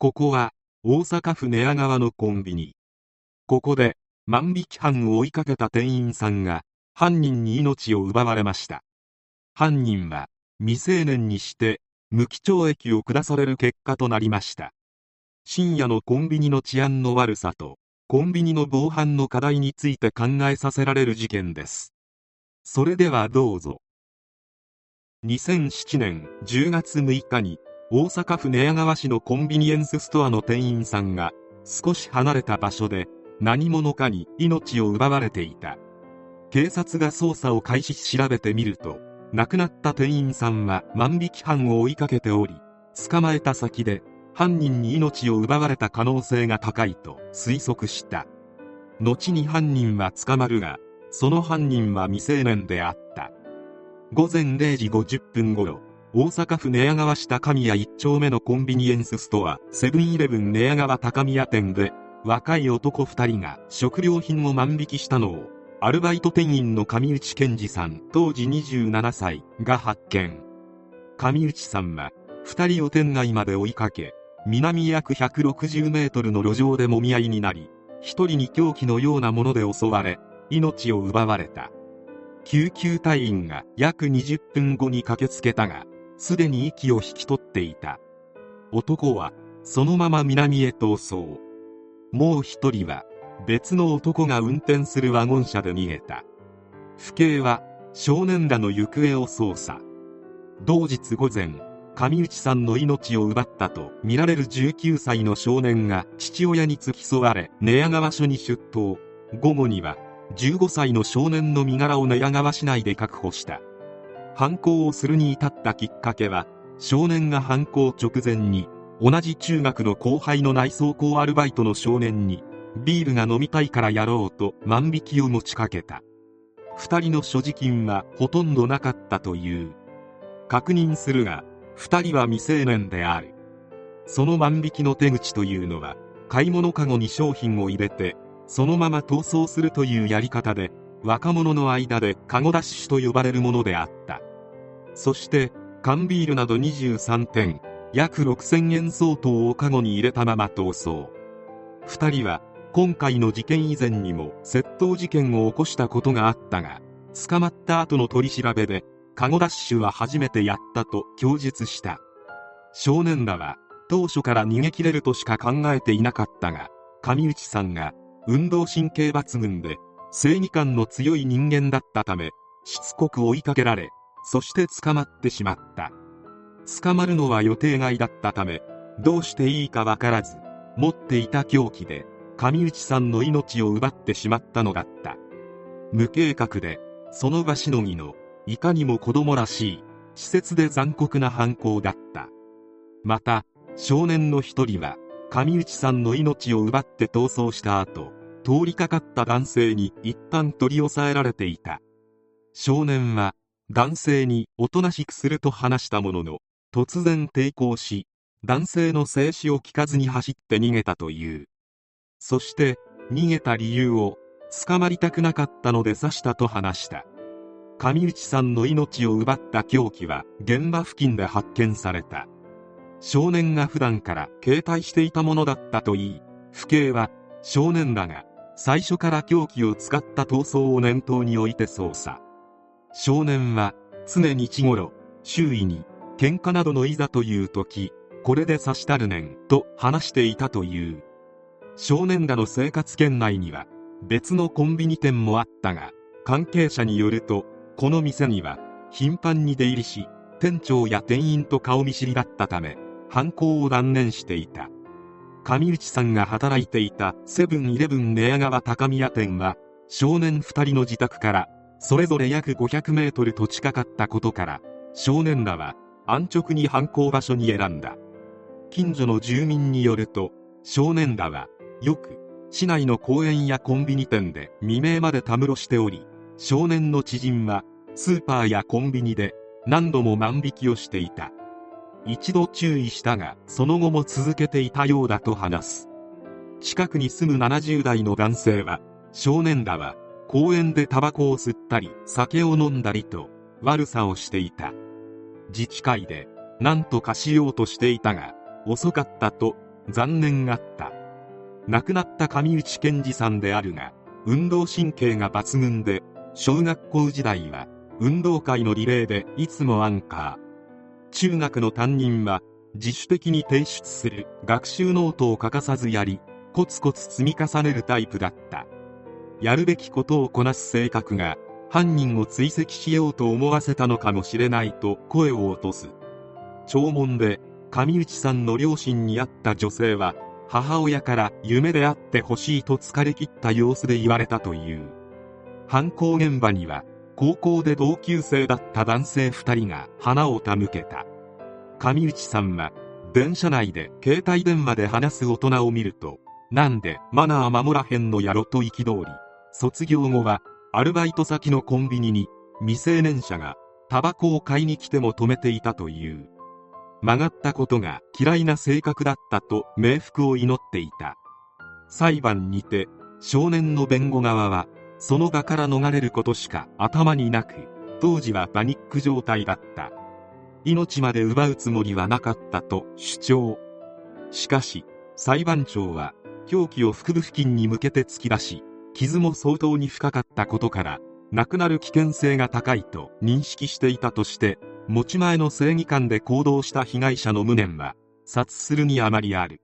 ここは大阪府寝屋川のコンビニ。ここで万引き犯を追いかけた店員さんが犯人に命を奪われました。犯人は未成年にして無期懲役を下される結果となりました。深夜のコンビニの治安の悪さとコンビニの防犯の課題について考えさせられる事件です。それではどうぞ。2007年10月6日に大阪府寝屋川市のコンビニエンスストアの店員さんが少し離れた場所で何者かに命を奪われていた。警察が捜査を開始し調べてみると亡くなった店員さんは万引き犯を追いかけており捕まえた先で犯人に命を奪われた可能性が高いと推測した。後に犯人は捕まるがその犯人は未成年であった。午前0時50分頃大阪府寝屋川市高宮1丁目のコンビニエンスストアセブンイレブン寝屋川高宮店で若い男2人が食料品を万引きしたのをアルバイト店員の上内健二さん当時27歳が発見。上内さんは2人を店内まで追いかけ南約160メートルの路上でもみ合いになり1人に凶器のようなもので襲われ命を奪われた。救急隊員が約20分後に駆けつけたがすでに息を引き取っていた。男はそのまま南へ逃走。もう一人は別の男が運転するワゴン車で逃げた。府警は少年らの行方を捜査。同日午前上内さんの命を奪ったとみられる19歳の少年が父親に付き添われ寝屋川署に出頭。午後には15歳の少年の身柄を寝屋川市内で確保した。犯行をするに至ったきっかけは少年が犯行直前に同じ中学の後輩の内装工アルバイトの少年にビールが飲みたいからやろうと万引きを持ちかけた。2人の所持金はほとんどなかったという。確認するが2人は未成年である。その万引きの手口というのは買い物かごに商品を入れてそのまま逃走するというやり方で若者の間でカゴダッシュと呼ばれるものであった。そして缶ビールなど23点約6000円相当をカゴに入れたまま逃走。2人は今回の事件以前にも窃盗事件を起こしたことがあったが捕まった後の取り調べでカゴダッシュは初めてやったと供述した。少年らは当初から逃げ切れるとしか考えていなかったが上内さんが運動神経抜群で正義感の強い人間だったためしつこく追いかけられそして捕まってしまった。捕まるのは予定外だったためどうしていいかわからず持っていた凶器で上内さんの命を奪ってしまったのだった。無計画でその場しのぎのいかにも子供らしい施設で残酷な犯行だった。また少年の一人は上内さんの命を奪って逃走した後通りかかった男性に一旦取り押さえられていた。少年は男性におとなしくすると話したものの突然抵抗し男性の静止を聞かずに走って逃げたという。そして逃げた理由を捕まりたくなかったので刺したと話した。上内さんの命を奪った凶器は現場付近で発見された。少年が普段から携帯していたものだったといい。府警は少年らが最初から凶器を使った逃走を念頭に置いて捜査。少年は常日頃周囲に喧嘩などのいざという時これで刺したるねんと話していたという。少年らの生活圏内には別のコンビニ店もあったが関係者によるとこの店には頻繁に出入りし店長や店員と顔見知りだったため犯行を断念していた。上内さんが働いていたセブンイレブン寝屋川高宮店は少年2人の自宅からそれぞれ約500メートルと近かったことから少年らは安直に犯行場所に選んだ。近所の住民によると少年らはよく市内の公園やコンビニ店で未明までたむろしており少年の知人はスーパーやコンビニで何度も万引きをしていた。一度注意したがその後も続けていたようだと話す。近くに住む70代の男性は少年らは公園でタバコを吸ったり酒を飲んだりと悪さをしていた。自治会で何とかしようとしていたが遅かったと残念がった。亡くなった上内健二さんであるが運動神経が抜群で小学校時代は運動会のリレーでいつもアンカー。中学の担任は自主的に提出する学習ノートを欠かさずやりコツコツ積み重ねるタイプだった。やるべきことをこなす性格が犯人を追跡しようと思わせたのかもしれないと声を落とす。弔問で上内さんの両親に会った女性は母親から夢であってほしいと疲れ切った様子で言われたという。犯行現場には高校で同級生だった男性2人が花を手向けた。上内さんは電車内で携帯電話で話す大人を見るとなんでマナー守らへんのやろと憤り。卒業後はアルバイト先のコンビニに未成年者がタバコを買いに来ても止めていたという。曲がったことが嫌いな性格だったと冥福を祈っていた。裁判にて少年の弁護側はその場から逃れることしか頭になく当時はパニック状態だった。命まで奪うつもりはなかったと主張。しかし裁判長は凶器を腹部付近に向けて突き出し傷も相当に深かったことから亡くなる危険性が高いと認識していたとして持ち前の正義感で行動した被害者の無念は察するにあまりある。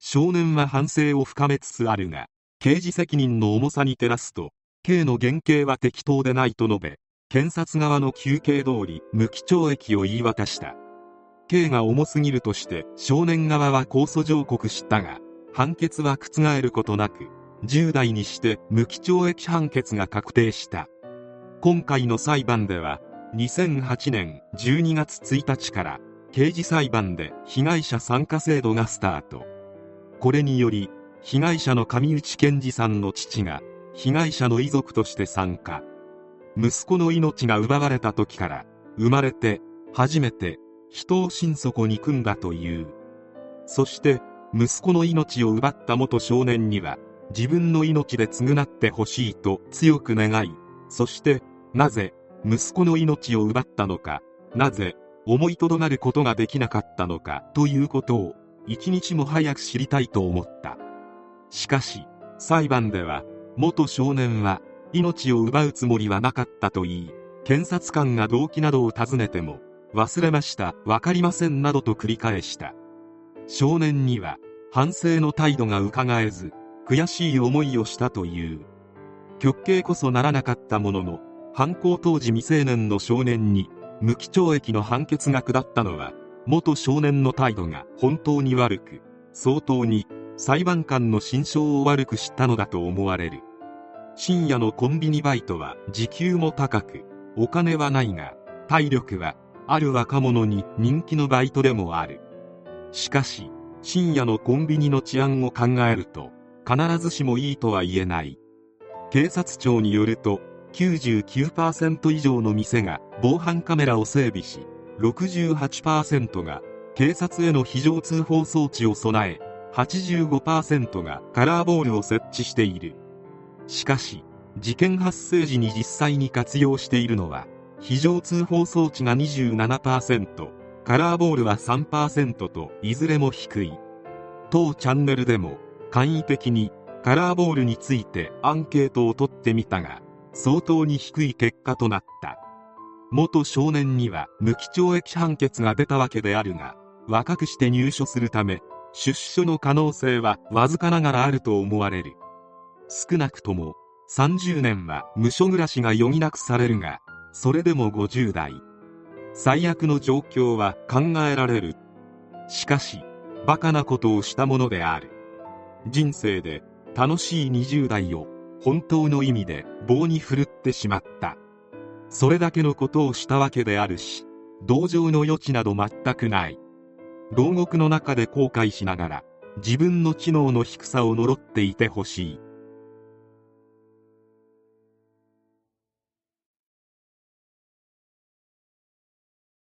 少年は反省を深めつつあるが刑事責任の重さに照らすと K の減刑は適当でないと述べ検察側の求刑通り無期懲役を言い渡した。K が重すぎるとして少年側は控訴上告したが判決は覆ることなく10代にして無期懲役判決が確定した。今回の裁判では2008年12月1日から刑事裁判で被害者参加制度がスタート。これにより被害者の上内健二さんの父が被害者の遺族として参加。息子の命が奪われた時から生まれて初めて人を心底に組んだという。そして息子の命を奪った元少年には自分の命で償ってほしいと強く願いそしてなぜ息子の命を奪ったのかなぜ思いとどまることができなかったのかということを一日も早く知りたいと思った。しかし裁判では元少年は命を奪うつもりはなかったといい検察官が動機などを尋ねても忘れました分かりませんなどと繰り返した。少年には反省の態度がうかがえず悔しい思いをしたという。極刑こそならなかったものの犯行当時未成年の少年に無期懲役の判決が下ったのは元少年の態度が本当に悪く相当に裁判官の心象を悪くしたのだと思われる。深夜のコンビニバイトは時給も高くお金はないが体力はある若者に人気のバイトでもある。しかし深夜のコンビニの治安を考えると必ずしもいいとは言えない。警察庁によると99%以上の店が防犯カメラを整備し68%が警察への非常通報装置を備え85%がカラーボールを設置している。しかし事件発生時に実際に活用しているのは非常通報装置が27%カラーボールは3%といずれも低い。当チャンネルでも簡易的にカラーボールについてアンケートを取ってみたが相当に低い結果となった。元少年には無期懲役判決が出たわけであるが若くして入所するため出所の可能性はわずかながらあると思われる。少なくとも30年は無所暮らしが余儀なくされるがそれでも50代。最悪の状況は考えられる。しかしバカなことをしたものである。人生で楽しい20代を本当の意味で棒に振るってしまった。それだけのことをしたわけであるし同情の余地など全くない。牢獄の中で後悔しながら自分の知能の低さを呪っていてほしい。